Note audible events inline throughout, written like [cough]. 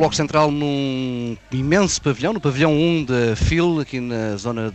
bloco central num imenso pavilhão, no pavilhão 1 da FIL, aqui na zona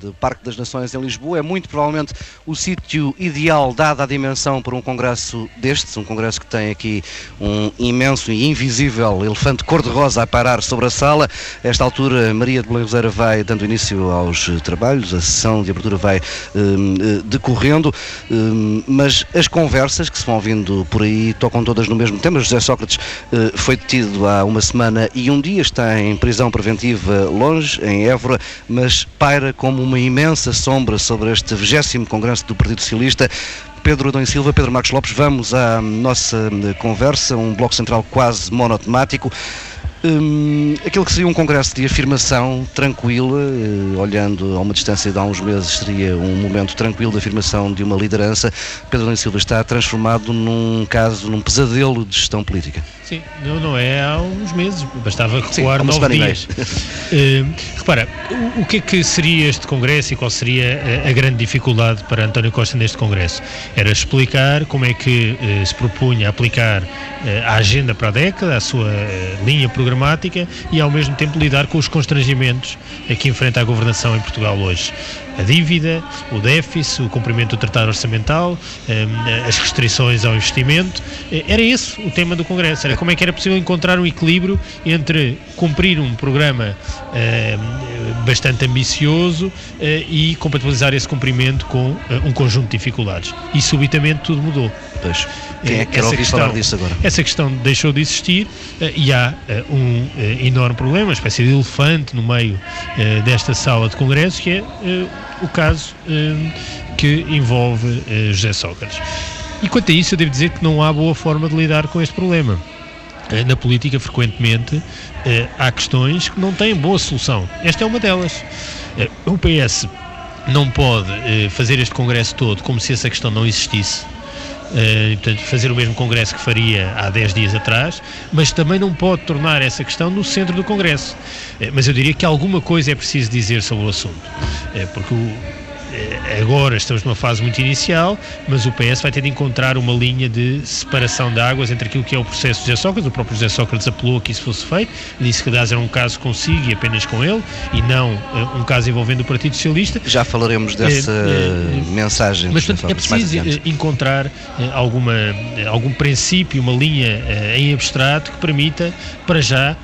do Parque das Nações em Lisboa. É muito provavelmente o sítio ideal, dada a dimensão, para um congresso destes, um congresso que tem aqui um imenso e invisível elefante cor-de-rosa a parar sobre a sala. A esta altura, Maria de Belezeira vai dando início aos trabalhos, a sessão de abertura vai um, eh, decorrendo, um, mas as conversas que se vão ouvindo por aí tocam todas no mesmo tema. José Sócrates uh, foi detido há uma semana e um dia está em prisão preventiva longe, em Évora, mas paira como uma imensa sombra sobre este 20 Congresso do Partido Socialista. Pedro e Silva, Pedro Marcos Lopes, vamos à nossa conversa, um bloco central quase monotemático. Um, aquilo que seria um congresso de afirmação tranquila, uh, olhando a uma distância de há uns meses, seria um momento tranquilo de afirmação de uma liderança. Pedro Adão Silva está transformado num caso, num pesadelo de gestão política. Sim, não, não é há uns meses, bastava recuar Sim, nove dias. uh, [laughs] repara, o, o, que é que seria este Congresso e qual seria a, a, grande dificuldade para António Costa neste Congresso? Era explicar como é que uh, se propunha aplicar a agenda para a década, a sua linha programática e ao mesmo tempo lidar com os constrangimentos que enfrenta a governação em Portugal hoje a dívida, o déficit, o cumprimento do tratado orçamental, ehm, as restrições ao investimento. Eh, era esse o tema do Congresso, era como é que era possível encontrar um equilíbrio entre cumprir um programa ehm, bastante ambicioso eh, e compatibilizar esse cumprimento com eh, um conjunto de dificuldades. E subitamente tudo mudou. Pois. Quem é que quer ouvir questão, falar disso agora? Essa questão deixou de existir e há um enorme problema, uma espécie de elefante no meio desta sala de congresso, que é o caso que envolve José Sócrates. E quanto a isso, eu devo dizer que não há boa forma de lidar com este problema. Uh, na política, frequentemente, uh, há questões que não têm boa solução. Esta é uma delas. o PS não pode fazer este congresso todo como se essa questão não existisse Uh, portanto, fazer o mesmo congresso que faria há 10 dias atrás, mas também não pode tornar essa questão no centro do congresso. Uh, mas eu diria que alguma coisa é preciso dizer sobre o assunto, uh, porque o, eh, agora estamos numa fase muito inicial, mas o PS vai ter de encontrar uma linha de separação de águas entre aquilo que é o processo de José Sócrates. O próprio José Sócrates apelou que isso fosse feito, disse que aliás era um caso consigo e apenas com ele, e não uh, um caso envolvendo o Partido Socialista. Já falaremos dessa uh, mensagem. Mas portanto, é preciso encontrar alguma, algum princípio, uma linha em abstrato que permita, para já,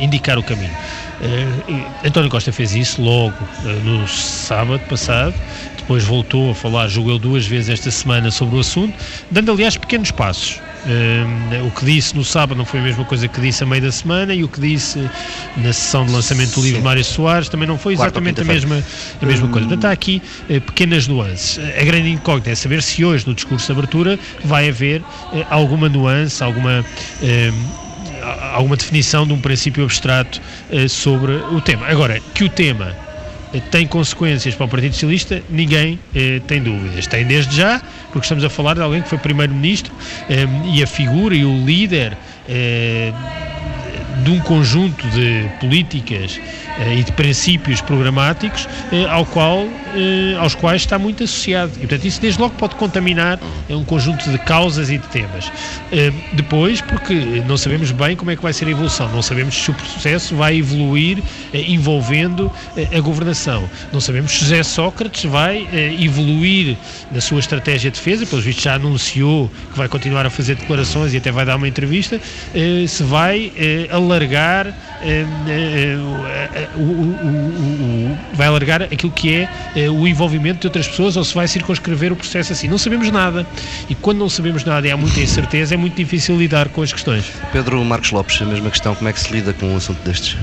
indicar o caminho. Uh, António Costa fez isso logo uh, no sábado passado, depois voltou a falar, julgo eu, duas vezes esta semana sobre o assunto, dando aliás pequenos passos. Uh, o que disse no sábado não foi a mesma coisa que disse a meio da semana e o que disse na sessão de lançamento do livro Sim. Mário Soares também não foi exatamente a mesma, a mesma coisa. Portanto, há aqui uh, pequenas nuances. A grande incógnita é saber se hoje, no discurso de abertura, vai haver uh, alguma nuance, alguma alguma definição de um princípio abstrato uh, sobre o tema. Agora, que o tema uh, tem consequências para o Partido Socialista, ninguém uh, tem dúvidas. Tem desde já, porque estamos a falar de alguém que foi Primeiro-Ministro e a figura e o líder de um conjunto de políticas eh, e de princípios programáticos eh, ao qual, eh, aos quais está muito associado. E, portanto, isso desde logo pode contaminar um conjunto de causas e de temas. Depois, porque não sabemos bem como é que vai ser a evolução, não sabemos se o processo vai evoluir envolvendo a governação, não sabemos se José Sócrates vai evoluir na sua estratégia de defesa, pelos vistos já anunciou que vai continuar a fazer declarações e até vai dar uma entrevista, se vai alargar o, o, o, vai alargar aquilo que é eh, o envolvimento de outras pessoas ou se vai circunscrever o processo assim. Não sabemos nada. E quando não sabemos nada e há muita incerteza, é muito difícil lidar com as questões. Pedro Marcos Lopes, a mesma questão, como é que se lida com um assunto destes?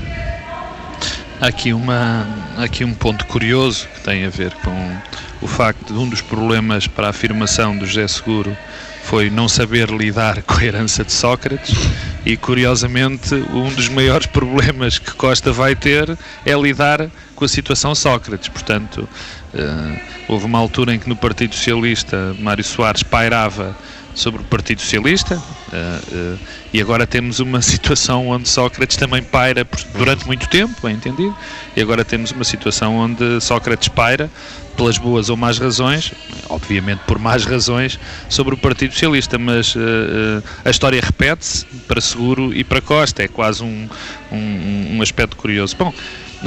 Há aqui, uma, há aqui um ponto curioso que tem a ver com o facto de um dos problemas para a afirmação do José Seguro foi não saber lidar com a herança de Sócrates e curiosamente um dos maiores [laughs] problemas que Costa vai ter é lidar com a situação Sócrates. Portanto, uh, houve uma altura em que no Partido Socialista Mário Soares pairava sobre o Partido Socialista uh, uh, e agora temos uma [laughs] situação onde Sócrates também paira durante muito tempo, bem entendido, e agora temos uma situação onde Sócrates paira pelas boas ou más razões, obviamente por más razões, sobre o Partido Socialista, mas uh, a história repete-se para Seguro e para Costa, é quase um, um, um aspecto curioso. Bom,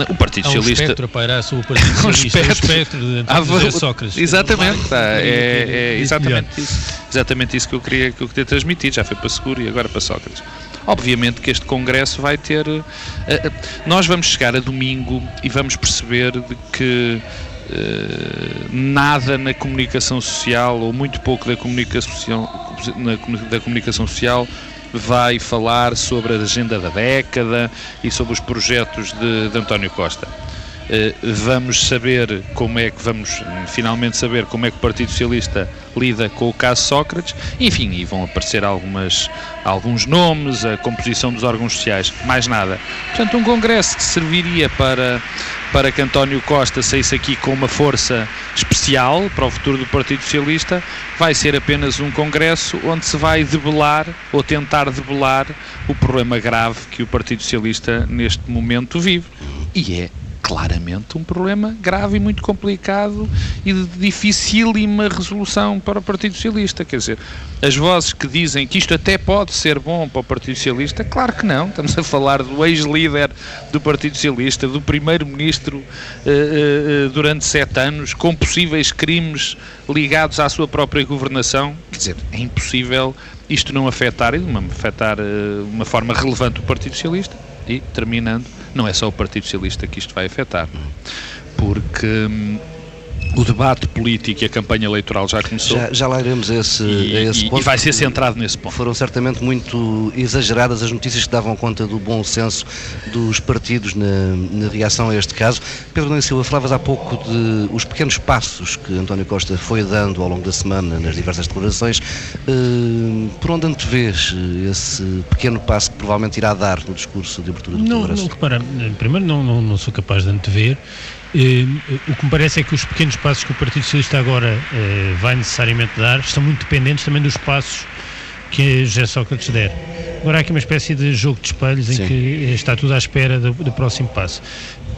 o Partido Há um Socialista. espectro sobre o [laughs] Partido um Socialista. espectro. O espectro de António Sócrates. Exatamente, tá, é, é Isso exatamente isso. Exatamente isso que eu queria, que eu queria transmitir. Já foi para Seguro e agora para Sócrates. Obviamente que este Congresso vai ter. Uh, uh, nós vamos chegar a domingo e vamos perceber de que. Uh, nada na comunicação social ou muito pouco da comunicação, da comunicação social vai falar sobre a agenda da década e sobre os projetos de, de António Costa. Uh, vamos saber como é que vamos finalmente saber como é que o Partido Socialista lida com o caso Sócrates, enfim, e vão aparecer algumas, alguns nomes, a composição dos órgãos sociais, mais nada. Portanto, um congresso que serviria para, para que António Costa saísse aqui com uma força especial para o futuro do Partido Socialista, vai ser apenas um congresso onde se vai debelar ou tentar debelar o problema grave que o Partido Socialista neste momento vive. E é claramente um problema grave e muito complicado e de dificílima resolução para o Partido Socialista. Quer dizer, as vozes que dizem que isto até pode ser bom para o Partido Socialista, claro que não. Estamos a falar do ex-líder do Partido Socialista, do primeiro-ministro uh, uh, durante sete anos, com possíveis crimes ligados à sua própria governação. Quer dizer, é impossível isto não afetar e de uma, afetar uh, uma forma relevante o Partido Socialista. E, terminando, não é só o Partido Socialista que isto vai afetar, porque hum, o debate político e a campanha eleitoral já começou. Já, já lá iremos a esse, e, a esse e, ponto. E vai ser centrado nesse ponto. Foram certamente muito exageradas as notícias que davam conta do bom senso dos partidos na, na reação a este caso. Pedro Nunes Silva, falavas há pouco de os pequenos passos que António Costa foi dando ao longo da semana nas diversas declarações. Uh, por onde antevês esse pequeno passo que provavelmente irá dar no discurso de abertura do não, Congresso? Não, repara, primeiro não, não, não sou capaz de antever. Uh, o que me parece é que os pequenos passos que o Partido Socialista agora uh, vai necessariamente dar estão muito dependentes também dos passos que José Sócrates der. Agora há aqui uma espécie de jogo de espelhos em Sim. que está tudo à espera do, do próximo passo.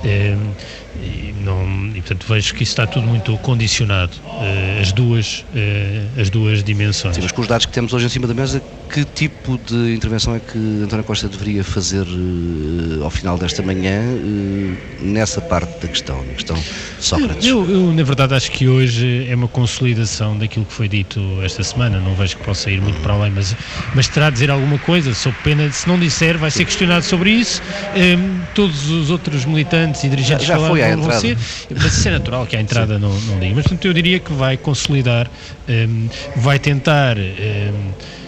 Uh, e, não, e portanto vejo que isso está tudo muito condicionado, as, duas, as duas dimensões. Sim, mas com os dados que temos hoje em cima da mesa, que tipo de intervenção é que António Costa deveria fazer uh, ao final desta manhã nessa parte da questão, na questão de Sócrates? Eu, eu, na verdade, acho que hoje é uma consolidação daquilo que foi dito esta semana. Não vejo que possa ir muito para além, mas, mas terá de dizer alguma coisa. Sou pena, se não disser, vai ser questionado sobre isso. Um, todos os outros militantes e dirigentes já, já foi à entrada. Ser, mas isso é natural que a entrada não, não diga. Mas, portanto, eu diria que vai consolidar, um, vai tentar. Um,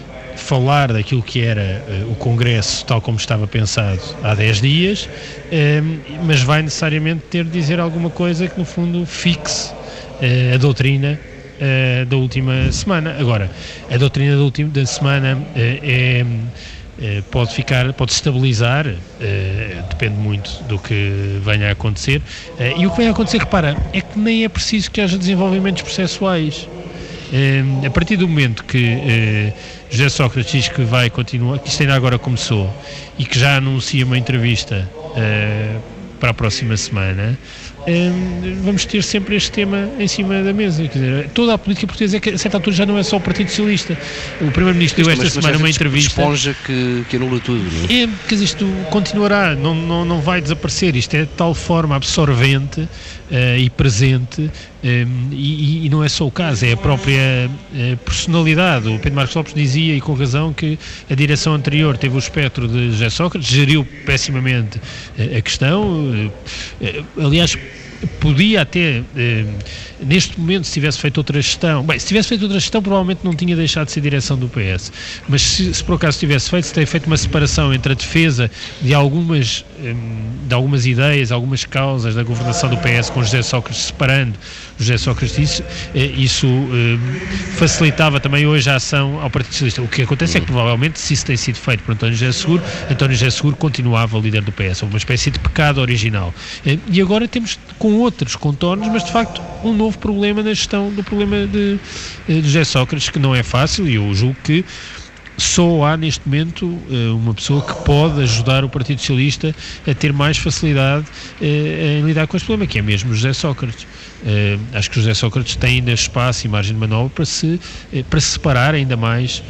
falar daquilo que era uh, o Congresso tal como estava pensado há 10 dias, um, mas vai necessariamente ter de dizer alguma coisa que no fundo fixe uh, a doutrina uh, da última semana. Agora, a doutrina da última da semana é pode ficar, pode estabilizar, depende muito do que venha a acontecer. e o que vem a acontecer, repara, é que nem é preciso que haja desenvolvimentos processuais. a partir do momento que José Sócrates diz que vai continuar, que isto ainda agora começou e que já anuncia uma entrevista para a próxima semana, uh, vamos ter sempre este tema em cima da mesa. Quer dizer, toda a política portuguesa, é que, a certa altura, já não é só o Partido Socialista. O Primeiro-Ministro deu esta mas, semana mas uma entrevista. esponja que, que anula tudo. Não é? é, quer dizer, isto continuará, não, não, não vai desaparecer. Isto é de tal forma absorvente Uh, e presente, um, e, e, não é só o caso, é a própria uh, personalidade. O Pedro Marcos Lopes dizia, e com razão, que a direção anterior teve o espectro de José Sócrates, geriu pessimamente uh, a questão. aliás, podia até, eh, neste momento, se tivesse feito outra gestão, bem, se tivesse feito outra gestão, provavelmente não tinha deixado de ser direção do PS, mas se, se por acaso tivesse feito, se tem feito uma separação entre a defesa de algumas, eh, de algumas ideias, algumas causas da governação do PS com José Sócrates, separando José Sócrates disse, isso facilitava também hoje a ação ao Partido Socialista. O que acontece é que provavelmente, se isso tem sido feito por António José Seguro, António José Seguro continuava líder do PS, uma espécie de pecado original. E agora temos com outros contornos, mas de facto um novo problema na gestão do problema de, de José Sócrates, que não é fácil, e eu julgo que só há neste momento eh, uma pessoa que pode ajudar o Partido Socialista a ter mais facilidade eh, em lidar com este problema, que é mesmo José Sócrates. Uh, acho que José Sócrates tem ainda espaço e margem de manobra para se para separar ainda mais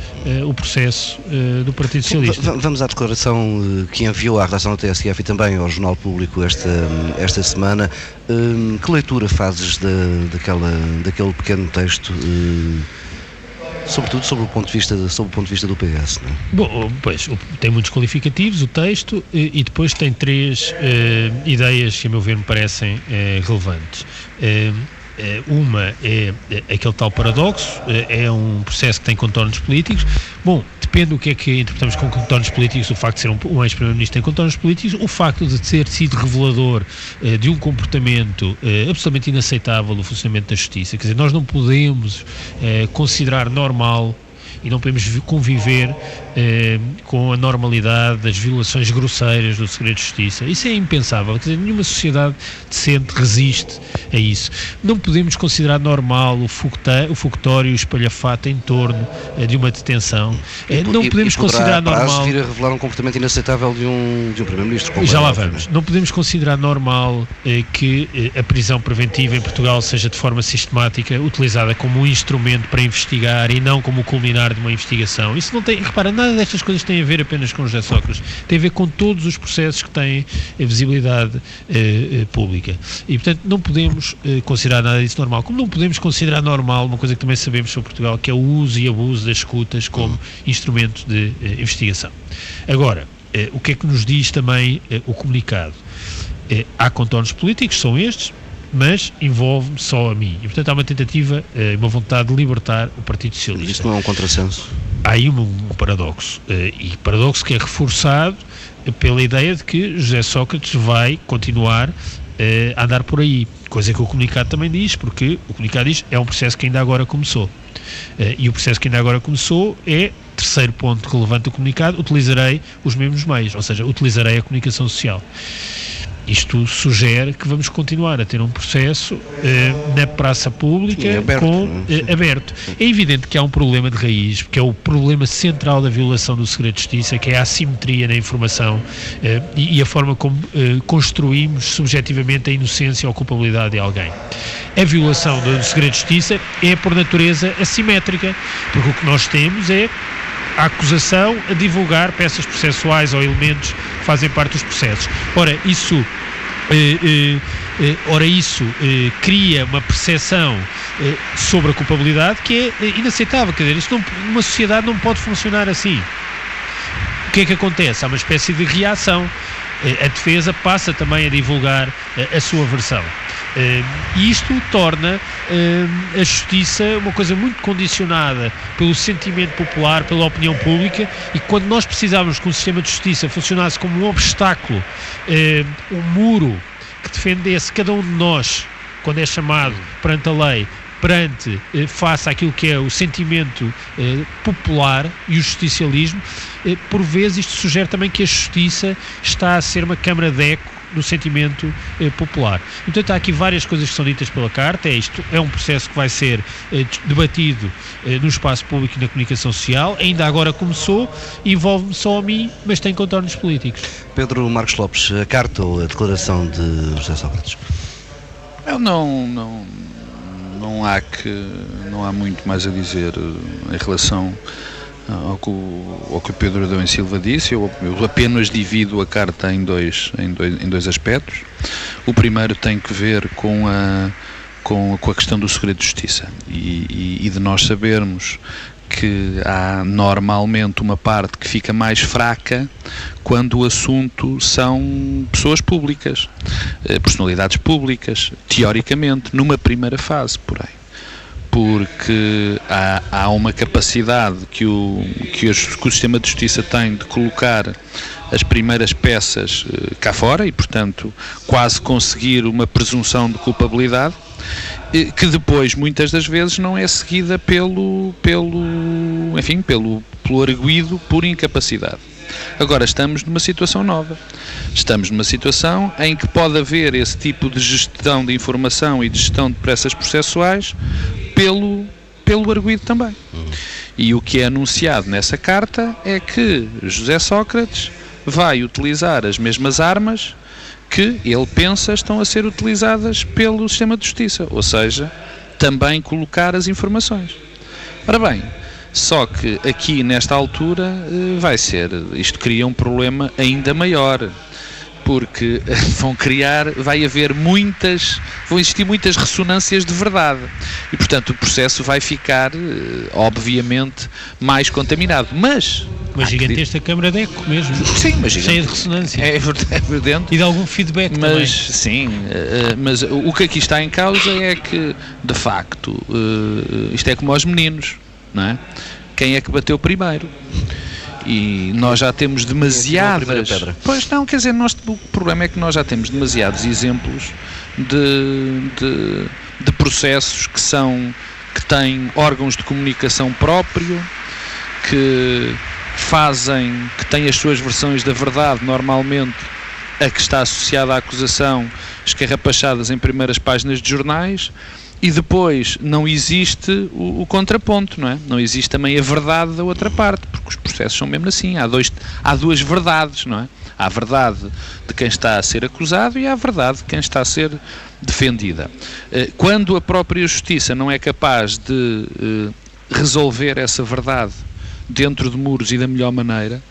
o processo do Partido Socialista. Vamos à declaração que enviou à redação da TSF e também ao Jornal Público esta, esta semana. que leitura fazes da, daquela, daquele pequeno texto? Sobretudo sobre o ponto de vista, sobre o ponto de vista do PS, não é? Bom, pois, tem muitos qualificativos o texto e, depois tem três eh, ideias que, a meu ver, me parecem eh, relevantes. Eh, uma é, é aquele tal paradoxo, é um processo que tem contornos políticos. Bom, depende do que é que interpretamos com contornos políticos, o facto de ser um, um ex-primeiro-ministro tem contornos políticos, o facto de ter sido revelador eh, de um comportamento eh, absolutamente inaceitável do funcionamento da justiça. Quer dizer, nós não podemos eh, considerar normal e não podemos conviver eh, com a normalidade das violações grosseiras do segredo de justiça. Isso é impensável. Quer dizer, nenhuma sociedade decente resiste a isso. Não podemos considerar normal o, o fogotório e o espalhafato em torno eh, de uma detenção. Eh, não podemos e, e considerar normal. vir a revelar um comportamento inaceitável de um, de um Primeiro-Ministro. Já lá vamos. Não podemos considerar normal eh, que eh, a prisão preventiva em Portugal seja de forma sistemática utilizada como um instrumento para investigar e não como culminar de uma investigação. Isso não tem. Repara, nada destas coisas tem a ver apenas com José Sócrates, tem a ver com todos os processos que têm visibilidade eh, eh, pública. E, portanto, não podemos eh, considerar nada disso normal. Como não podemos considerar normal uma coisa que também sabemos sobre Portugal, que é o uso e abuso das escutas como instrumento de eh, investigação. Agora, eh, o que é que nos diz também eh, o comunicado? há contornos políticos, são estes, mas envolve-me só a mim. E, portanto, há uma tentativa, uma vontade de libertar o Partido Socialista. Isto não é um contrassenso? há aí um, um paradoxo, uh, e paradoxo que é reforçado pela ideia de que José Sócrates vai continuar uh, a andar por aí, coisa que o comunicado também diz, porque o comunicado diz é um processo que ainda agora começou. E o processo que ainda agora começou é, terceiro ponto relevante do comunicado, utilizarei os mesmos meios, ou seja, utilizarei a comunicação social. Isto sugere que vamos continuar a ter um processo eh, na praça pública Sim, aberto, com, eh, aberto. É evidente que há um problema de raiz, que é o problema central da violação do segredo de justiça, que é a assimetria na informação eh, e, e, a forma como construímos subjetivamente a inocência ou a culpabilidade de alguém. A violação do segredo de justiça é, por natureza, assimétrica, porque o que nós temos é a acusação a divulgar peças processuais ou elementos que fazem parte dos processos. Ora, isso. Eh, eh, eh ora, isso eh, cria uma percepção eh, sobre a culpabilidade que é inaceitável. Quer dizer, isto não, uma sociedade não pode funcionar assim. O que é que acontece? Há uma espécie de reação. a defesa passa também a divulgar a sua versão. E isto torna uh, a justiça uma coisa muito condicionada pelo sentimento popular, pela opinião pública, e quando nós precisávamos que um sistema de justiça funcionasse como um obstáculo, uh, um muro que defendesse cada um de nós, quando é chamado perante a lei, perante, eh, face àquilo que é o sentimento eh, popular e o justicialismo, eh, por vezes isto sugere também que a justiça está a ser uma câmara de eco do sentimento eh, popular. Portanto, há aqui várias coisas que são ditas pela Carta. É isto é um processo que vai ser eh, debatido eh, no espaço público e na comunicação social. Ainda agora começou, envolve-me só a mim, mas tem contornos políticos. Pedro Marcos Lopes, a carta ou a declaração de José Sócrates? Eu não, não, não há que não há muito mais a dizer eh, em relação ao que, o, ao que o Pedro Adão Silva disse, eu, eu, apenas divido a carta em dois, em, dois, em dois aspectos. O primeiro tem que ver com a, com, com a questão do segredo de justiça e, e, e de nós sabermos que há normalmente uma parte que fica mais fraca quando o assunto são pessoas públicas, eh, personalidades públicas, teoricamente, numa primeira fase, porém porque há, há uma capacidade que o, que, o, que o sistema de justiça tem de colocar as primeiras peças uh, cá fora e, portanto, quase conseguir uma presunção de culpabilidade que depois muitas das vezes não é seguida pelo pelo enfim pelo pelo arguído por incapacidade. Agora estamos numa situação nova. Estamos numa situação em que pode haver esse tipo de gestão de informação e de gestão de pressas processuais pelo pelo arguído também e o que é anunciado nessa carta é que José Sócrates vai utilizar as mesmas armas que ele pensa estão a ser utilizadas pelo sistema de justiça, ou seja, também colocar as informações. Ora bem, só que aqui nesta altura eh, vai ser, isto cria um problema ainda maior, porque [laughs] vão criar, vai haver muitas, vão existir muitas ressonâncias de verdade e portanto o processo vai ficar, eh, obviamente, mais contaminado. Mas uma gigantesca que... câmara de eco mesmo. Sim, mas cheia de ressonância. É evidente. E de algum feedback mas, também. Sim, eh, mas o que aqui está em causa é que, de facto, eh, isto é como aos meninos, não é? Quem é que bateu primeiro? E nós já temos demasiadas. Pois não, quer dizer, nós, o problema é que nós já temos demasiados exemplos de, de, de processos que são que têm órgãos de comunicação próprio, que fazem, que têm as suas versões da verdade, normalmente a que está associada à acusação, escarrapachadas em primeiras páginas de jornais, e depois não existe o, o, contraponto, não é? Não existe também a verdade da outra parte, porque os processos são mesmo assim. Há, dois, há duas verdades, não é? Há a verdade de quem está a ser acusado e há a verdade de quem está a ser defendida. Eh, quando a própria justiça não é capaz de eh, resolver essa verdade dentro de muros e da melhor maneira,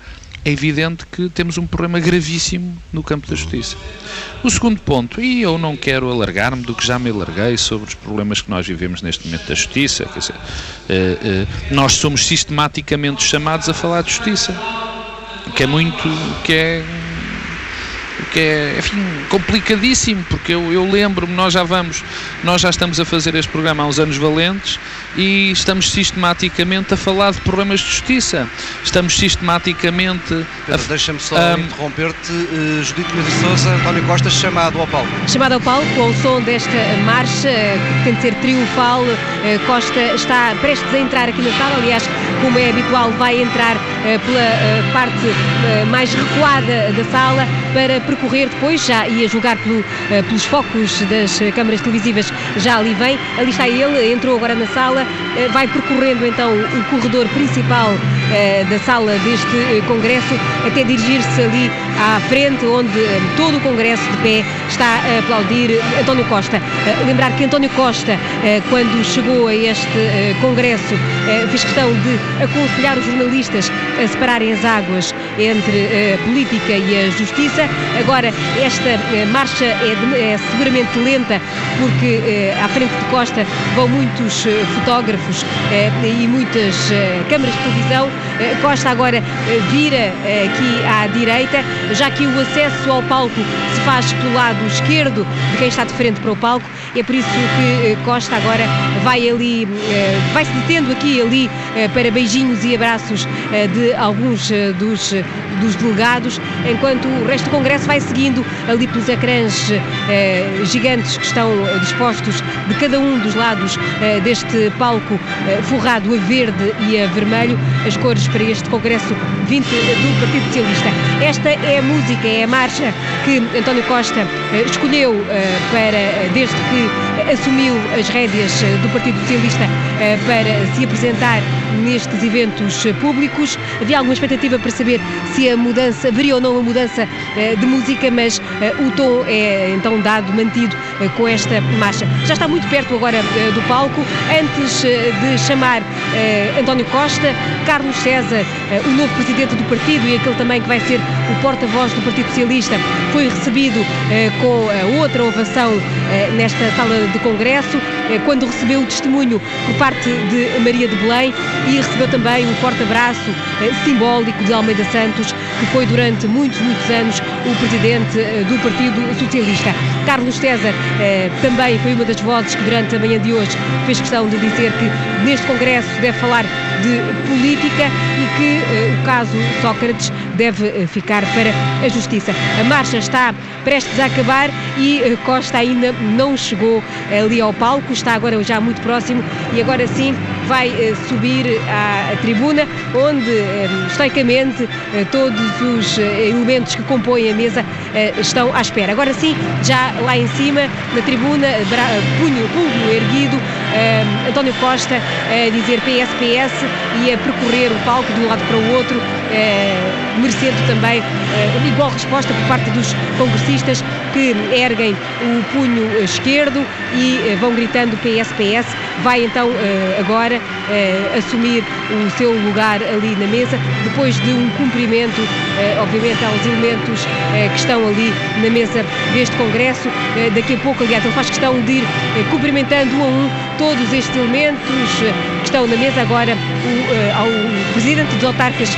é evidente que temos um problema gravíssimo no campo da justiça. O segundo ponto, e eu não quero alargar-me do que já me alarguei sobre os problemas que nós vivemos neste momento da justiça, quer dizer, eh, eh, nós somos sistematicamente chamados a falar de justiça, que é muito, que é que é, enfim, complicadíssimo, porque eu, eu lembro-me, nós já vamos, nós já estamos a fazer este programa há uns anos valentes e estamos sistematicamente a falar de problemas de justiça. Estamos sistematicamente. Pedro, deixa-me só um, interromper-te. Uh, Judite Medeiros Souza, António Costa, chamado ao palco. Chamado ao palco, ao som desta marcha, que tem de ser triunfal. Uh, Costa está prestes a entrar aqui na sala, aliás, como é habitual, vai entrar uh, pela parte mais recuada da sala para percorrer depois, já ia julgar pelo, pelos focos das câmaras televisivas, já ali vem. Ali está ele, entrou agora na sala eh, vai percorrendo então o corredor principal eh, da sala deste eh, congresso até dirigir-se ali à frente, onde todo o congresso de pé está a aplaudir António Costa. Lembrar que António Costa, quando chegou a este congresso, fez questão de aconselhar os jornalistas a separarem as águas entre a política e a justiça. Agora, esta marcha é, de, é seguramente lenta, porque à frente de Costa vão muitos fotógrafos eh, e muitas eh, câmaras de televisão. Eh, Costa agora vira aqui à direita, já que o acesso ao palco se faz pelo lado esquerdo de quem está de frente para o palco. É por isso que Costa agora vai ali, vai se detendo aqui e ali para beijinhos e abraços de alguns dos, dos delegados, enquanto o resto do Congresso vai seguindo ali pelos ecrãs gigantes que estão dispostos de cada um dos lados deste palco eh, forrado a verde e a vermelho, as cores para este congresso 20 do Partido Socialista. Esta é a música, é a marcha que António Costa eh, escolheu eh, para, desde que assumiu as rédeas do Partido Socialista, para se apresentar nestes eventos públicos. Havia alguma expectativa para saber se a mudança, haveria ou não uma mudança de música, mas o tom é então dado, mantido com esta marcha. Já está muito perto agora do palco. Antes eh, de chamar António Costa, Carlos César, o novo presidente do partido e aquele também que vai ser o porta-voz do Partido Socialista, foi recebido com outra ovação nesta sala de congresso, quando recebeu o testemunho por parte de Maria de Belém e recebeu também o porta-braço simbólico de Almeida Santos, que foi durante muitos, muitos anos o presidente do Partido Socialista. Carlos César também foi uma das vozes que durante a manhã de hoje fez questão de dizer que neste Congresso deve falar de política e que o caso Sócrates deve ficar para a Justiça. A marcha está prestes a acabar e Costa ainda não chegou ali ao palco, está agora já muito próximo e agora sim vai subir à tribuna, onde estoicamente todos os elementos que compõem a mesa estão à espera. Agora sim, já lá em cima, na tribuna, punho, punho erguido, António Costa a dizer PSPS e a percorrer o palco de um lado para o outro, merecendo também igual resposta por parte dos congressistas que erguem o punho esquerdo e vão gritando PSPS. Vai então agora assumir o seu lugar ali na mesa, depois de um cumprimento, obviamente, aos elementos que estão ali na mesa deste Congresso. Daqui a pouco, aliás, ele faz questão de ir cumprimentando um a um todos estes elementos estão na mesa agora o, ao Presidente dos Autarcas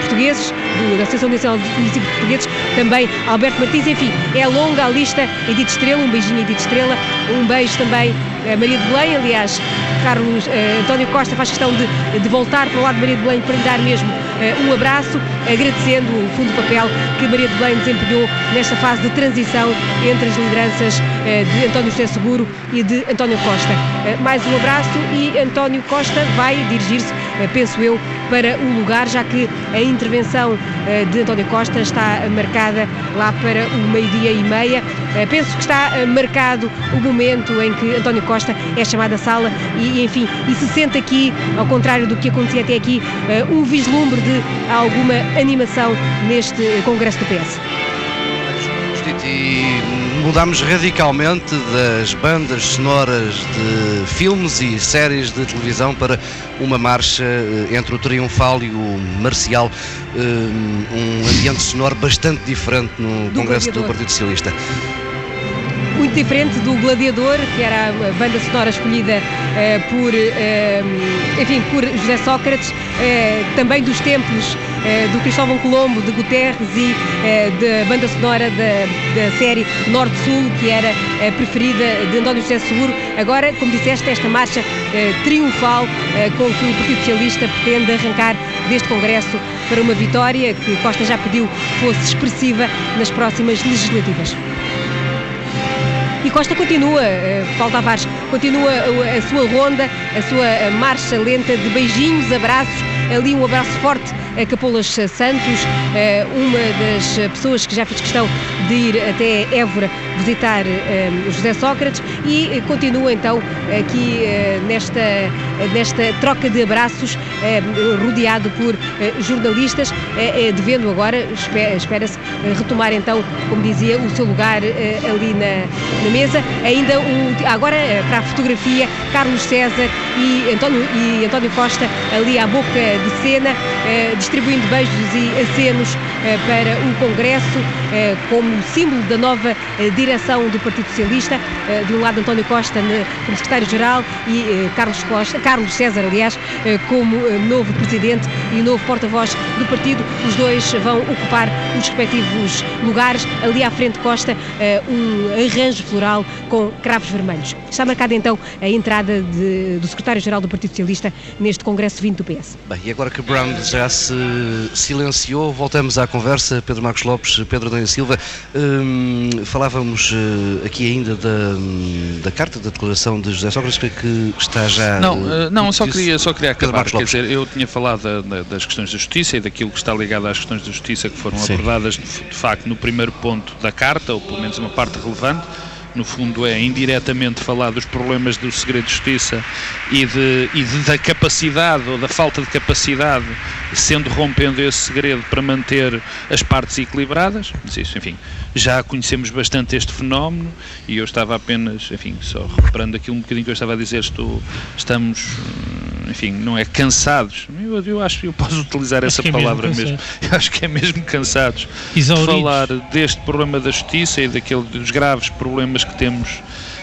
Portugueses, do, da Associação Nacional dos Municípios Portugueses, também Alberto Martins, enfim, é longa a lista, Edith Estrela, um beijinho Edith Estrela, um beijo também Maria de Belém, aliás, Carlos eh, António Costa faz questão de, de, voltar para o lado de Maria de Belém para lhe dar mesmo eh, um abraço, agradecendo o fundo papel que Maria de Belém desempenhou nesta fase de transição entre as lideranças eh, de António José Seguro e de António Costa. mais um abraço e António Costa vai dirigir-se, penso eu, para o lugar, já que a intervenção de António Costa está marcada lá para o meio-dia e meia. Penso que está marcado o momento em que António Costa é chamado à sala e, enfim, e se sente aqui, ao contrário do que acontecia até aqui, um vislumbre de alguma animação neste Congresso do PS. E mudámos radicalmente das bandas sonoras de filmes e séries de televisão para uma marcha entre o triunfal e o marcial, um ambiente sonoro bastante diferente no do Congresso do Partido Socialista muito diferente do Gladiador, que era a banda sonora escolhida uh, por, uh, enfim, por José Sócrates, uh, também dos tempos do Cristóvão Colombo, de Guterres e da banda sonora da, da série Norte-Sul, que era a preferida de António José Seguro. Agora, como disseste, esta marcha triunfal com que o Partido Socialista pretende arrancar deste Congresso para uma vitória que Costa já pediu fosse expressiva nas próximas legislativas. E Costa continua, eh, Paulo Tavares, continua a sua ronda, a sua eh, marcha lenta de beijinhos, abraços, ali um abraço forte a Capolas Santos, eh, uma das pessoas que já fez questão de ir até Évora visitar José Sócrates e continua então aqui nesta, nesta troca de abraços, rodeado por jornalistas, devendo agora, espera-se, retomar então, como dizia, o seu lugar ali na, na mesa. Ainda o, agora para a fotografia, Carlos César e António, e António Costa ali à boca de cena, eh, distribuindo beijos e acenos eh, para o Congresso, eh, como símbolo da nova direção do Partido Socialista. de um lado António Costa como secretário-geral e Carlos, Costa, Carlos César, aliás, como novo presidente e novo porta-voz do partido. Os dois vão ocupar os respectivos lugares. Ali à frente Costa, um arranjo floral com cravos vermelhos. Está marcada então a entrada de, do secretário-geral do Partido Socialista neste Congresso 20 do PS. Bem, e agora que Brown já se silenciou, voltamos à conversa. Pedro Marcos Lopes, Pedro Adão Silva, hum, falávamos uh, aqui ainda da, da carta da declaração de José Sócrates que, que está já. Não, uh, não só, queria, só queria acabar. Quer dizer, eu tinha falado da, das questões da justiça e daquilo que está ligado às questões da justiça que foram Sim. abordadas de facto no primeiro ponto da carta, ou pelo menos uma parte relevante no fundo é indiretamente falar dos problemas do segredo de justiça e, de, e de, da capacidade ou da falta de capacidade, sendo rompendo esse segredo para manter as partes equilibradas. Isso, enfim, já conhecemos bastante este fenómeno e eu estava apenas, enfim, só recuperando aqui um bocadinho que eu estava a dizer, estou, estamos, enfim, não é cansados. Eu, eu acho que eu posso utilizar acho essa é palavra mesmo, mesmo. [laughs] Eu acho que é mesmo cansados Exauridos. de falar deste problema da justiça e daquele dos graves problemas que temos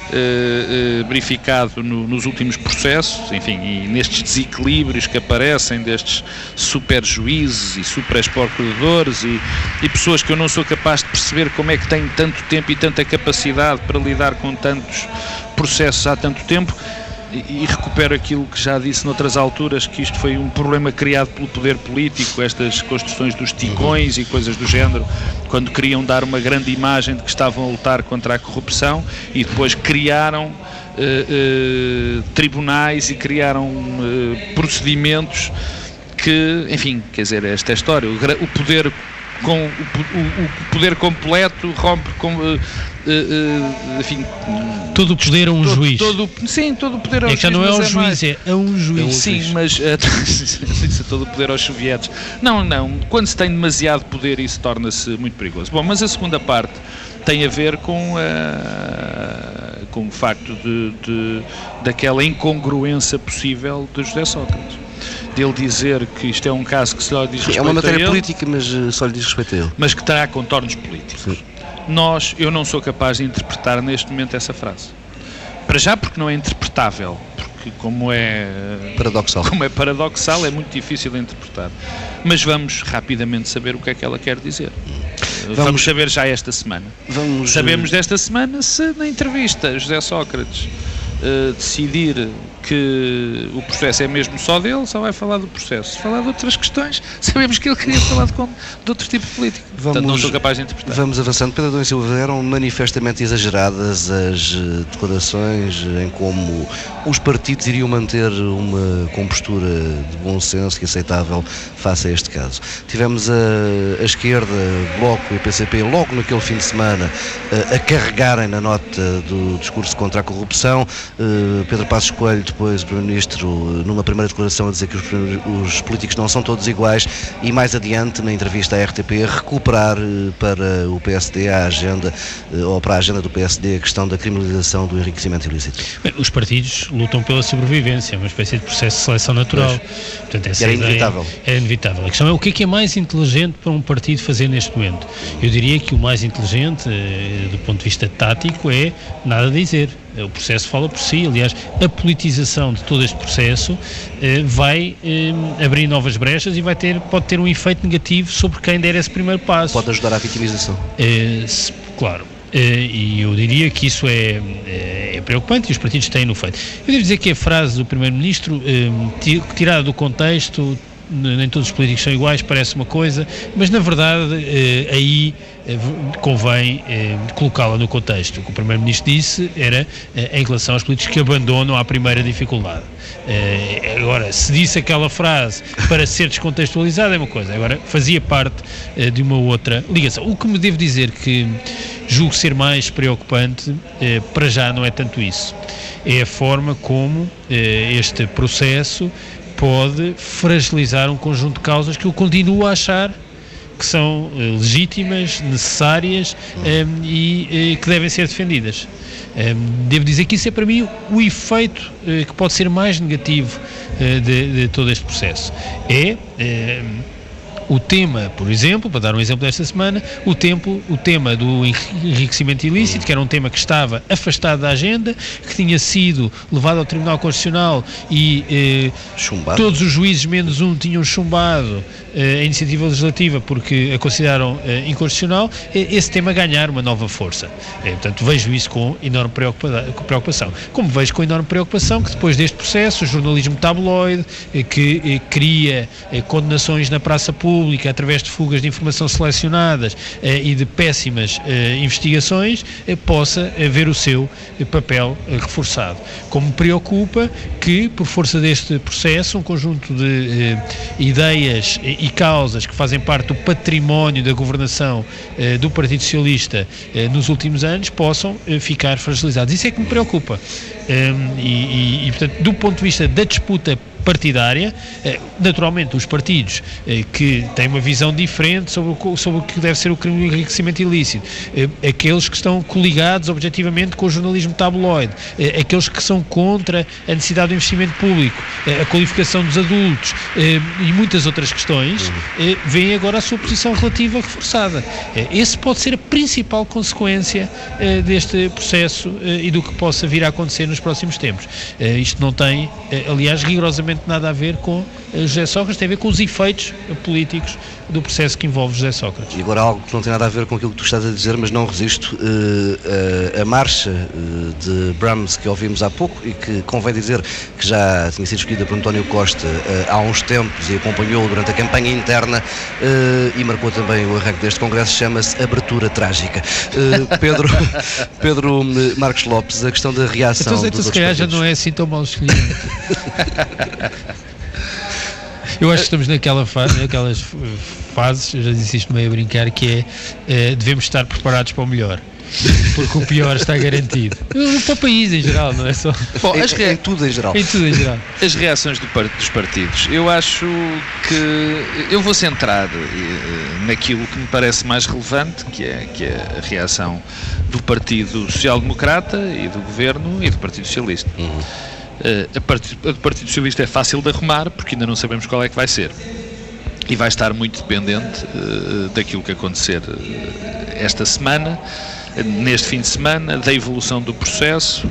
Uh, uh, verificado no, nos últimos processos, enfim, e nestes desequilíbrios que aparecem destes super juízes e super procuradores e, e, pessoas que eu não sou capaz de perceber como é que têm tanto tempo e tanta capacidade para lidar com tantos processos há tanto tempo. E, e recupero aquilo que já disse noutras alturas, que isto foi um problema criado pelo poder político, estas construções dos ticões e coisas do género, quando queriam dar uma grande imagem de que estavam a lutar contra a corrupção e depois criaram eh, eh, tribunais e criaram eh, procedimentos que, enfim, quer dizer, esta é a história, o, poder com o, o, o, poder completo rompe com uh, uh, enfim todo o poder a um todo, juiz. todo, sim todo o poder é que já não é ao é juiz é a um juiz. É um sim juiz. mas [laughs] uh, todo o poder aos sovietes. Não não. Quando se tem demasiado poder isso torna-se muito perigoso. Bom mas a segunda parte tem a ver com, com o facto de, de, daquela incongruência possível de José Sócrates. Dele dizer que isto é um caso que se lhe diz respeito É uma matéria ele, política, mas eh, só lhe diz respeito a ele. Mas que terá contornos políticos. Sim. Nós, eu não sou capaz de interpretar neste momento essa frase. Para já porque não é interpretável, porque como é paradoxal, como é paradoxal é muito difícil de interpretar. Mas vamos rapidamente saber o que é que ela quer dizer. Vamos, vamos saber já esta semana. Vamos, Sabemos desta semana se na entrevista José Sócrates uh, decidir que o processo é mesmo só dele, só vai falar do processo. Se falar de outras questões, [laughs] sabemos que ele queria falar de, de outro tipo de política. Vamos, Portanto, não sou capaz de interpretar. Vamos avançando. Pedro Adão Silva, eram manifestamente exageradas as eh, declarações em como os partidos iriam manter uma compostura de bom senso e aceitável face a este caso. Tivemos a, a esquerda, Bloco e PCP, logo naquele fim de semana, a, eh, a carregarem na nota do discurso contra a corrupção. Uh, Pedro Passos Coelho depois o Primeiro-Ministro, numa primeira declaração, a dizer que os, os, políticos não são todos iguais e mais adiante, na entrevista à RTP, recuperar eh, para o PSD a agenda, eh, ou para a agenda do PSD, a questão da criminalização do enriquecimento ilícito. Bem, os partidos lutam pela sobrevivência, é uma espécie de processo de seleção natural. Portanto, essa era inevitável. É inevitável. A questão é o que é que é mais inteligente para um partido fazer neste momento. Eu diria que o mais inteligente, eh, do ponto de vista tático, é nada dizer o processo fala por si, aliás, a politização de todo este processo eh, vai eh, abrir novas brechas e vai ter, pode ter um efeito negativo sobre quem der esse primeiro passo. Pode ajudar à vitimização. Eh, se, claro. e eu diria que isso é, é, é, preocupante e os partidos têm no feito. Eu devo dizer que a frase do Primeiro-Ministro, tirada do contexto, nem todos os políticos são iguais, parece uma coisa, mas na verdade aí eh, convém eh, colocá-la no contexto. O que o Primeiro-Ministro disse era eh, em relação aos políticos que abandonam a primeira dificuldade. Eh, agora, se disse aquela frase para ser descontextualizada é uma coisa, agora fazia parte eh, de uma outra ligação. O que me devo dizer que julgo ser mais preocupante, eh, para já não é tanto isso, é a forma como este processo pode fragilizar um conjunto de causas que eu continuo a achar que são uh, legítimas, necessárias um, ehm, e uh, que devem ser defendidas. Um, ehm, devo dizer que isso é para mim o efeito uh, que pode ser mais negativo de, de, todo este processo. É ehm, o tema, por exemplo, para dar um exemplo desta semana, o, tempo, o tema do enriquecimento ilícito, que era um tema que estava afastado da agenda, que tinha sido levado ao Tribunal Constitucional e eh, todos os juízes, menos um, tinham chumbado eh, a iniciativa legislativa porque a consideraram eh, inconstitucional, eh, esse tema ganhar uma nova força. Eh, portanto, vejo isso com enorme preocupação. Como vejo com enorme preocupação que depois deste processo, o jornalismo tabloide, eh, que cria condenações na praça pública, pública através de fugas de informação selecionadas eh, e de péssimas eh, investigações eh, possa ver o seu papel reforçado. Como me preocupa que, por força deste processo, um conjunto de ideias e causas que fazem parte do património da governação do Partido Socialista nos últimos anos possam ficar fragilizados. Isso é que me preocupa. Ehm, e, e, portanto, do ponto de vista da disputa partidária. Eh, naturalmente, os partidos eh, que têm uma visão diferente sobre o, sobre o que deve ser o crime de enriquecimento ilícito, eh, aqueles que estão coligados objetivamente com o jornalismo tabloide, aqueles que são contra a necessidade do investimento público, a qualificação dos adultos e muitas outras questões, veem agora a sua posição relativa reforçada. Esse pode ser a principal consequência deste processo e do que possa vir a acontecer nos próximos tempos. Isto não tem, aliás, rigorosamente absolutamente nada a ver com eh, José Sócrates, tem a ver com os efeitos políticos do processo que envolve José Sócrates. E agora algo que não tem nada a ver com aquilo que tu estás a dizer, mas não resisto, uh, a marcha uh, de Brahms que ouvimos há pouco e que convém dizer que já tinha sido escolhida por António Costa uh, há uns tempos e acompanhou durante a campanha interna e marcou também o arranque deste congresso, chama-se Abertura Trágica. Pedro, [laughs] Pedro Marcos Lopes, a questão da reação então, então, se calhar já não é assim tão mal escolhido. [laughs] Eu acho que estamos naquela fase, naquelas fases, eu já disse isto meio a brincar, que é, é devemos estar preparados para o melhor porque o pior está garantido. Para o país em geral, não é só. Bom, as rea... em tudo em geral. Em tudo em geral. As reações do par... dos partidos. Eu acho que. Eu vou centrar uh, naquilo que me parece mais relevante, que é, que é a reação do Partido Social Democrata e do Governo e do Partido Socialista. Uhum. Uh, a, part... do Partido Socialista é fácil de arrumar, porque ainda não sabemos qual é que vai ser e vai estar muito dependente uh, daquilo que acontecer uh, esta semana, neste fim de semana, da evolução do processo,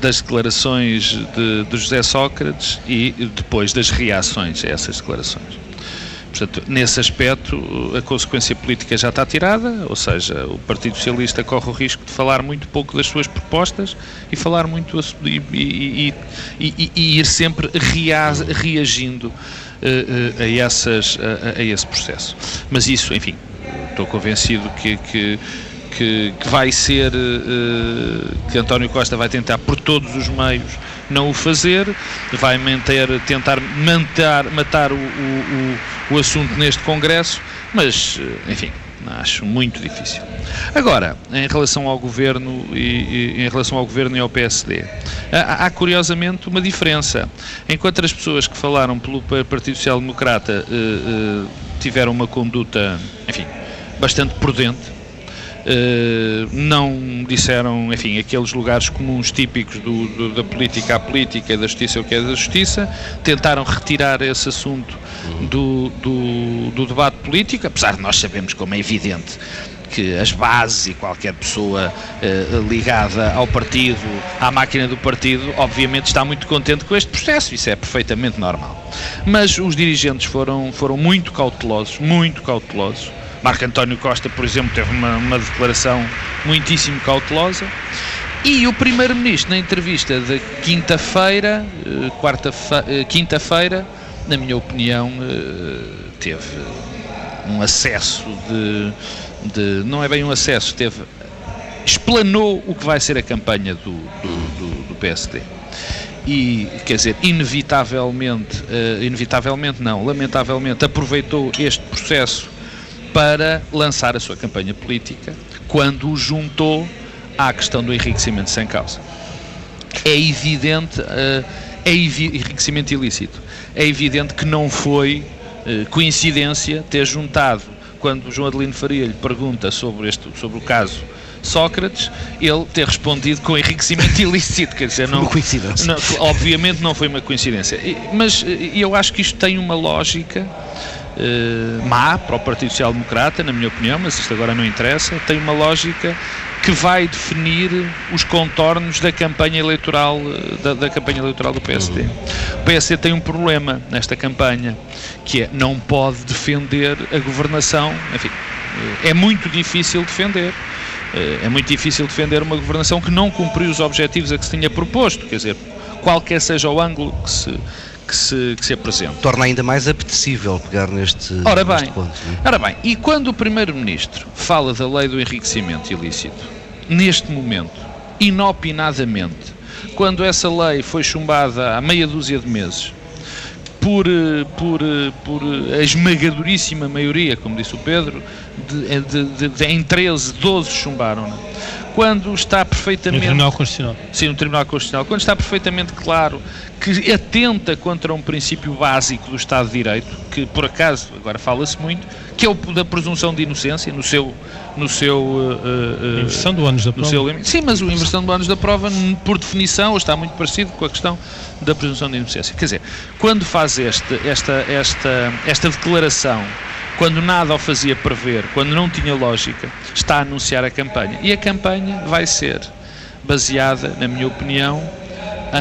das declarações de, de, José Sócrates e depois das reações a essas declarações. Portanto, nesse aspecto, a consequência política já está tirada, ou seja, o Partido Socialista corre o risco de falar muito pouco das suas propostas e falar muito e, e, e, e ir sempre reagindo uh, a, essas, a, a, esse processo. Mas isso, enfim, estou convencido que, que que, que, vai ser uh, que António Costa vai tentar por todos os meios não o fazer, vai manter, tentar manter, matar o, o, o, assunto neste Congresso, mas enfim, acho muito difícil. Agora, em relação ao governo e, e em relação ao governo e ao PSD, há, há, curiosamente uma diferença. Enquanto as pessoas que falaram pelo Partido Social Democrata uh, uh, tiveram uma conduta, enfim, bastante prudente, Uh, não disseram, enfim, aqueles lugares comuns típicos do, do, da política à política, da justiça o que é da justiça, tentaram retirar esse assunto do, do, debate político, apesar de nós sabermos como é evidente que as bases e qualquer pessoa uh, ligada ao partido, à máquina do partido, obviamente está muito contente com este processo, isso é perfeitamente normal. Mas os dirigentes foram, foram muito cautelosos, muito cautelosos, Marco António Costa, por exemplo, teve uma, uma declaração muitíssimo cautelosa. E o Primeiro-Ministro, na entrevista de quinta-feira, eh, quarta eh, quinta-feira, na minha opinião, eh, teve um acesso de, de, Não é bem um acesso, teve. explanou o que vai ser a campanha do, do, do, do PSD e, quer dizer, inevitavelmente, uh, inevitavelmente não, lamentavelmente, aproveitou este processo para lançar a sua campanha política quando o juntou à questão do enriquecimento sem causa. É evidente, uh, é enriquecimento ilícito. É evidente que não foi uh, coincidência ter juntado, quando o João Adelino Faria lhe pergunta sobre, este, sobre o caso Sócrates, ele ter respondido com enriquecimento [laughs] ilícito. Quer dizer, não, uma coincidência. Não, obviamente não foi uma coincidência. Mas eh, eu acho que isto tem uma lógica má para o Partido Social Democrata, na minha opinião, mas isto agora não interessa, tem uma lógica que vai definir os contornos da campanha eleitoral eh, da, da, campanha eleitoral do PSD. O PSD tem um problema nesta campanha que é não pode defender a governação, enfim, é muito difícil defender. É muito difícil defender uma governação que não cumpriu os objetivos a que se tinha proposto, quer dizer, qualquer seja o ângulo que se, que se, que se apresenta. Torna ainda mais apetecível pegar neste, ora bem, neste ponto. É? Ora bem, e quando o Primeiro-Ministro fala da lei do enriquecimento ilícito, neste momento, inopinadamente, quando essa lei foi chumbada há meia dúzia de meses, por, por, por a esmagadoríssima maioria, como disse o Pedro, de, de, de, de em 13, 12 chumbaram. Não? Quando está perfeitamente. No Tribunal Constitucional. Sim, no Tribunal Constitucional. Quando está perfeitamente claro que atenta contra um princípio básico do Estado de Direito, que por acaso, agora fala-se muito, que é o da presunção de inocência, no seu. No seu uh, uh, inversão do ânus da prova. Seu, sim, mas a inversão do ânus da prova, por definição, está muito parecido com a questão da presunção de inocência. Quer dizer, quando faz este, esta, esta, esta declaração quando nada o fazia prever, quando não tinha lógica, está a anunciar a campanha. E a campanha vai ser baseada, na minha opinião,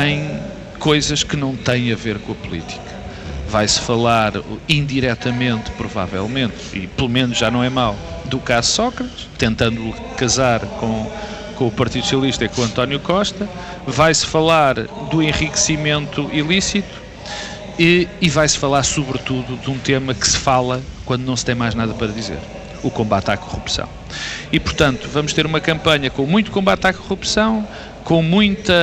em coisas que não têm a ver com a política. Vai-se falar indiretamente, provavelmente, e pelo menos já não é mau, do caso Sócrates, tentando casar com, com o Partido Socialista e com António Costa. Vai-se falar do enriquecimento ilícito e, e vai-se falar, sobretudo, de um tema que se fala quando não se tem mais nada para dizer: o combate à corrupção. E, portanto, vamos ter uma campanha com muito combate à corrupção, com, muita,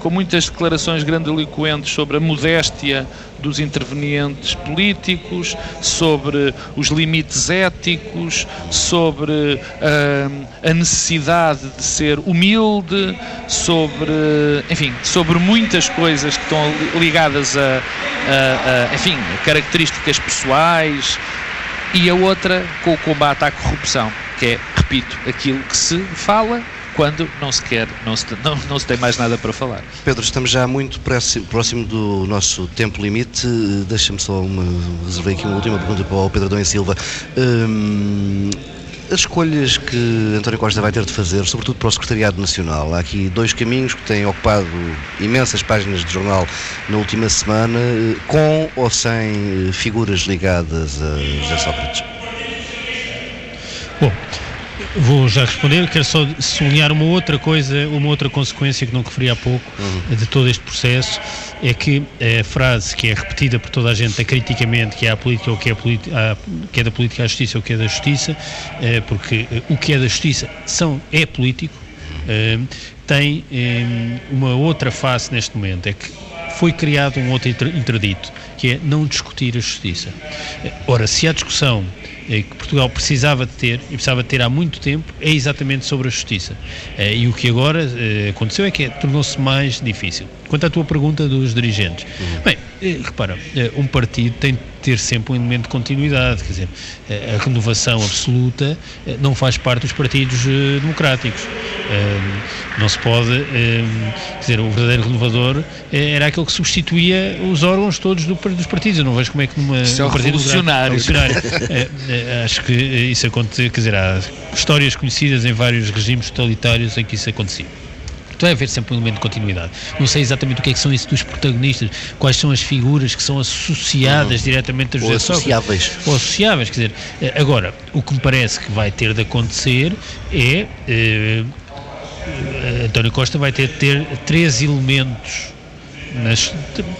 com muitas declarações grandiloquentes sobre a modéstia dos intervenientes políticos, sobre os limites éticos, sobre uh, a necessidade de ser humilde, sobre, enfim, sobre muitas coisas que estão ligadas a, a, a enfim, características pessoais e a outra com o combate à corrupção, que é, repito, aquilo que se fala quando não se quer, não se, não, não se tem mais nada para falar. Pedro, estamos já muito próximo do nosso tempo limite. Deixa-me só uma, aqui uma última pergunta para o Pedro Dom e Silva. Hum, as escolhas que António Costa vai ter de fazer, sobretudo para o Secretariado Nacional, há aqui dois caminhos que têm ocupado imensas páginas de jornal na última semana, com ou sem figuras ligadas a José Sócrates. Bom, Vou já responder, quero só sublinhar uma outra coisa, uma outra consequência que não referi há pouco uhum. de todo este processo, é que a frase que é repetida por toda a gente criticamente, que é a política ou que é, a, que é da política à justiça ou que é da justiça, é, porque eh, o que é da justiça são, é político, é, tem uma outra face neste momento, é que foi criado um outro interdito, que é não discutir a justiça. Ora, se há discussão que Portugal precisava de ter, e precisava de ter há muito tempo, é exatamente sobre a justiça. Eh, e o que agora eh, aconteceu é que tornou-se mais difícil. Quanto à tua pergunta dos dirigentes, uhum. bem, repara, um partido tem de ter sempre um elemento de continuidade, quer dizer, a renovação absoluta não faz parte dos partidos democráticos. Não se pode, quer dizer, o verdadeiro renovador era aquele que substituía os órgãos todos dos partidos. Eu não vejo como é que numa, Isso é um partido revolucionário. acho que isso acontece, quer dizer, há histórias conhecidas em vários regimes totalitários em que isso acontecia. Então é haver sempre um elemento de continuidade. Não sei exatamente o que, é que são esses dos protagonistas, quais são as figuras que são associadas uhum. diretamente a José Ou associáveis. Sócrates. Ou associáveis. Quer dizer, eh, agora, o que me parece que vai ter de acontecer é. Eh, António Costa vai ter de ter três elementos nas,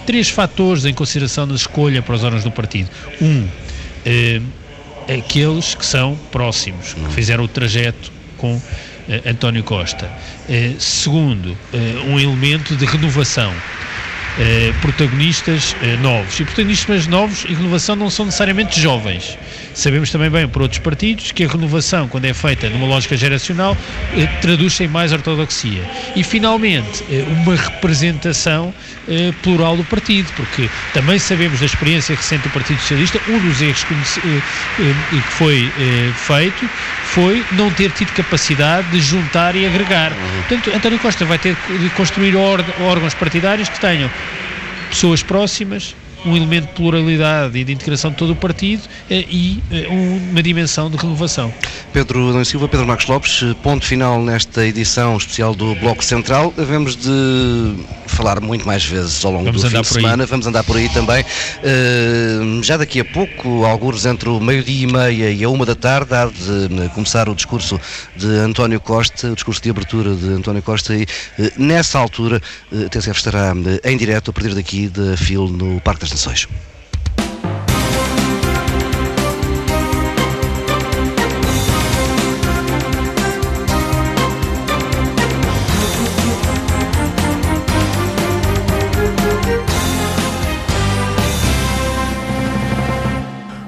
três fatores em consideração na escolha para os órgãos do partido. Um, eh, aqueles que são próximos, que fizeram o trajeto com eh, António Costa. Eh, segundo, eh, um elemento de renovação. Eh, protagonistas eh, novos. E protagonistas novos e renovação não são necessariamente jovens. Sabemos também bem por outros partidos que a renovação, quando é feita numa lógica geracional, eh, traduz-se em mais ortodoxia. E, finalmente, eh, uma representação eh, plural do partido, porque também sabemos da experiência recente do Partido Socialista, um dos erros que, que foi feito foi não ter tido capacidade de juntar e agregar. Portanto, António Costa vai ter de construir órgãos partidários que tenham pessoas próximas, um elemento de pluralidade e de integração de todo o partido eh, e eh, uma dimensão de renovação. Pedro Adão Silva, Pedro Marcos Lopes, ponto final nesta edição especial do Bloco Central. Havemos de falar muito mais vezes ao longo Vamos do fim de semana. Vamos andar por aí também. Uh, já daqui a pouco, alguns entre o meio-dia e meia e a uma da tarde, há de começar o discurso de António Costa, o discurso de abertura de António Costa, e nessa altura, uh, TCF estará em direto a partir daqui da FIL no Parque das Nações.